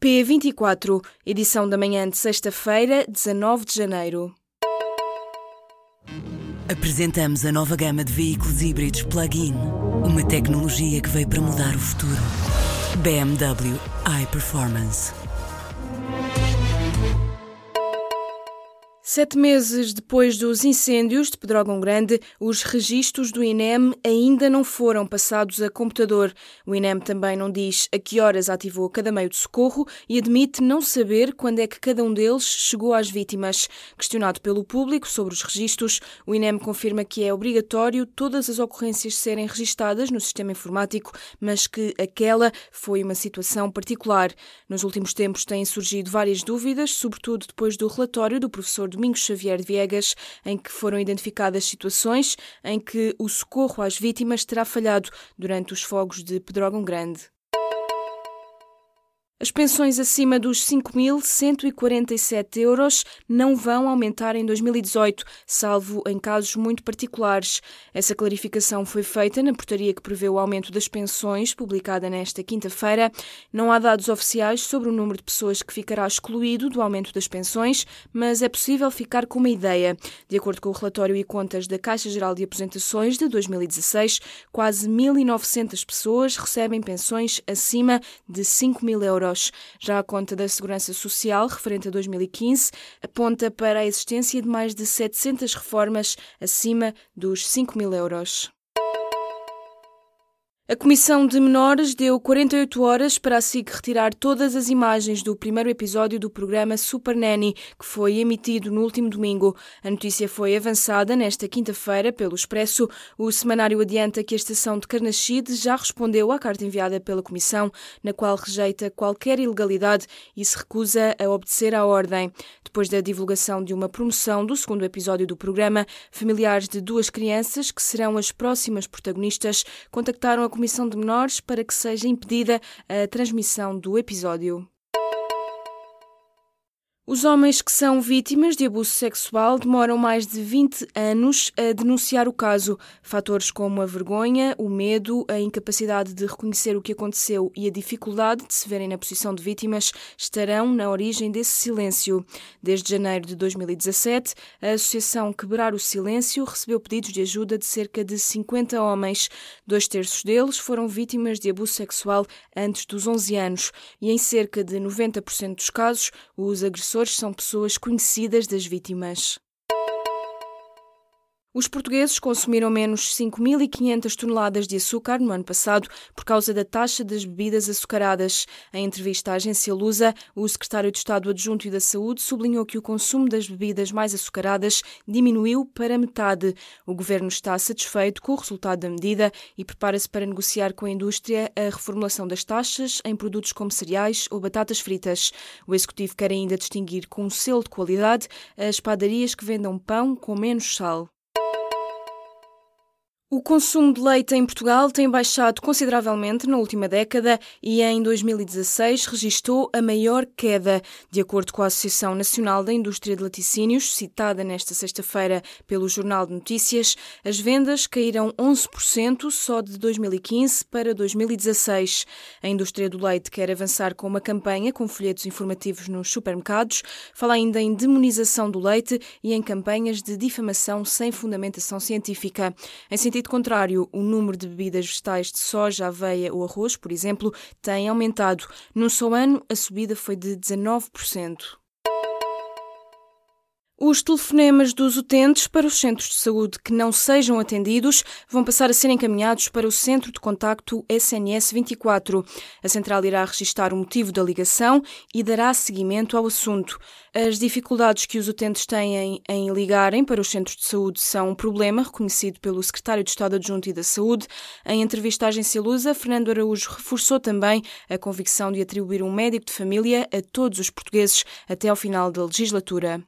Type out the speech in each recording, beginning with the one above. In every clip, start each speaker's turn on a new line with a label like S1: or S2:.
S1: P24, edição da manhã de sexta-feira, 19 de janeiro.
S2: Apresentamos a nova gama de veículos híbridos plug-in. Uma tecnologia que veio para mudar o futuro. BMW iPerformance.
S1: Sete meses depois dos incêndios de Pedrógão Grande, os registros do INEM ainda não foram passados a computador. O INEM também não diz a que horas ativou cada meio de socorro e admite não saber quando é que cada um deles chegou às vítimas. Questionado pelo público sobre os registros, o INEM confirma que é obrigatório todas as ocorrências serem registadas no sistema informático, mas que aquela foi uma situação particular. Nos últimos tempos têm surgido várias dúvidas, sobretudo depois do relatório do professor Domingos Xavier de Viegas, em que foram identificadas situações em que o socorro às vítimas terá falhado durante os fogos de Pedrógão Grande. As pensões acima dos 5.147 euros não vão aumentar em 2018, salvo em casos muito particulares. Essa clarificação foi feita na portaria que prevê o aumento das pensões, publicada nesta quinta-feira. Não há dados oficiais sobre o número de pessoas que ficará excluído do aumento das pensões, mas é possível ficar com uma ideia. De acordo com o relatório e contas da Caixa Geral de Aposentações de 2016, quase 1.900 pessoas recebem pensões acima de 5 mil euros euros. Já a conta da Segurança Social, referente a 2015, aponta para a existência de mais de 700 reformas acima dos 5 mil euros. A Comissão de Menores deu 48 horas para a SIC retirar todas as imagens do primeiro episódio do programa Super Nanny, que foi emitido no último domingo. A notícia foi avançada nesta quinta-feira pelo Expresso. O semanário adianta que a estação de Carnaxide já respondeu à carta enviada pela Comissão, na qual rejeita qualquer ilegalidade e se recusa a obedecer à ordem. Depois da divulgação de uma promoção do segundo episódio do programa, familiares de duas crianças, que serão as próximas protagonistas, contactaram a Comissão de Menores para que seja impedida a transmissão do episódio. Os homens que são vítimas de abuso sexual demoram mais de 20 anos a denunciar o caso. Fatores como a vergonha, o medo, a incapacidade de reconhecer o que aconteceu e a dificuldade de se verem na posição de vítimas estarão na origem desse silêncio. Desde janeiro de 2017, a Associação Quebrar o Silêncio recebeu pedidos de ajuda de cerca de 50 homens. Dois terços deles foram vítimas de abuso sexual antes dos 11 anos e, em cerca de 90% dos casos, os agressores agressores são pessoas conhecidas das vítimas. Os portugueses consumiram menos 5.500 toneladas de açúcar no ano passado por causa da taxa das bebidas açucaradas. Em entrevista à agência Lusa, o secretário de Estado Adjunto e da Saúde sublinhou que o consumo das bebidas mais açucaradas diminuiu para metade. O governo está satisfeito com o resultado da medida e prepara-se para negociar com a indústria a reformulação das taxas em produtos como cereais ou batatas fritas. O executivo quer ainda distinguir com um selo de qualidade as padarias que vendam pão com menos sal. O consumo de leite em Portugal tem baixado consideravelmente na última década e em 2016 registrou a maior queda. De acordo com a Associação Nacional da Indústria de Laticínios, citada nesta sexta-feira pelo Jornal de Notícias, as vendas caíram 11% só de 2015 para 2016. A indústria do leite quer avançar com uma campanha com folhetos informativos nos supermercados, fala ainda em demonização do leite e em campanhas de difamação sem fundamentação científica. Em sentido contrário, o número de bebidas vegetais de soja, aveia ou arroz, por exemplo, tem aumentado. Num só ano, a subida foi de 19%. Os telefonemas dos utentes para os centros de saúde que não sejam atendidos vão passar a ser encaminhados para o Centro de Contacto SNS 24. A central irá registar o motivo da ligação e dará seguimento ao assunto. As dificuldades que os utentes têm em ligarem para os centros de saúde são um problema reconhecido pelo Secretário de Estado Adjunto e da Saúde. Em entrevista à agência Lusa, Fernando Araújo reforçou também a convicção de atribuir um médico de família a todos os portugueses até ao final da legislatura.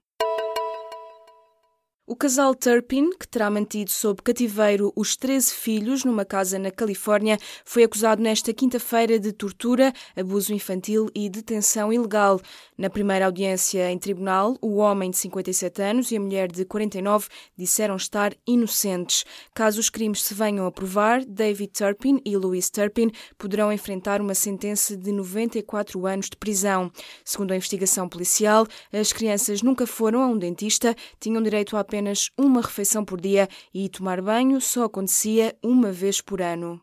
S1: O casal Turpin, que terá mantido sob cativeiro os 13 filhos numa casa na Califórnia, foi acusado nesta quinta-feira de tortura, abuso infantil e detenção ilegal. Na primeira audiência em tribunal, o homem de 57 anos e a mulher de 49 disseram estar inocentes. Caso os crimes se venham a provar, David Turpin e Louise Turpin poderão enfrentar uma sentença de 94 anos de prisão. Segundo a investigação policial, as crianças nunca foram a um dentista, tinham direito a apenas apenas uma refeição por dia e tomar banho só acontecia uma vez por ano.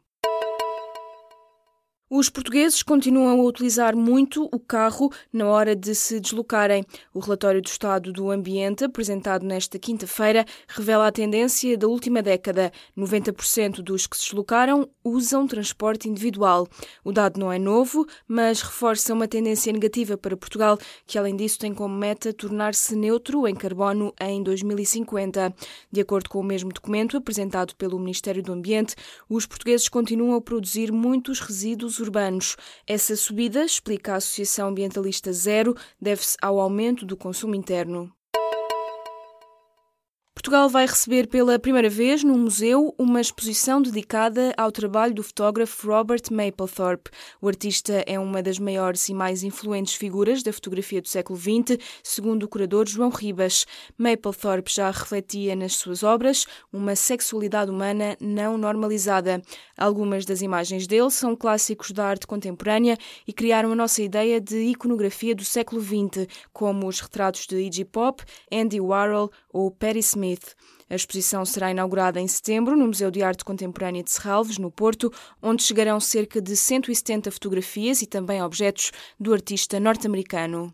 S1: Os portugueses continuam a utilizar muito o carro na hora de se deslocarem. O relatório do Estado do Ambiente, apresentado nesta quinta-feira, revela a tendência da última década. 90% dos que se deslocaram usam transporte individual. O dado não é novo, mas reforça uma tendência negativa para Portugal, que além disso tem como meta tornar-se neutro em carbono em 2050. De acordo com o mesmo documento apresentado pelo Ministério do Ambiente, os portugueses continuam a produzir muitos resíduos urbanos. Essa subida, explica a Associação Ambientalista Zero, deve-se ao aumento do consumo interno. Portugal vai receber pela primeira vez no museu uma exposição dedicada ao trabalho do fotógrafo Robert Mapplethorpe. O artista é uma das maiores e mais influentes figuras da fotografia do século XX, segundo o curador João Ribas. Mapplethorpe já refletia nas suas obras uma sexualidade humana não normalizada. Algumas das imagens dele são clássicos da arte contemporânea e criaram a nossa ideia de iconografia do século XX, como os retratos de Iggy Pop, Andy Warhol ou Smith. Smith. A exposição será inaugurada em setembro no Museu de Arte Contemporânea de Serralves, no Porto, onde chegarão cerca de 170 fotografias e também objetos do artista norte-americano.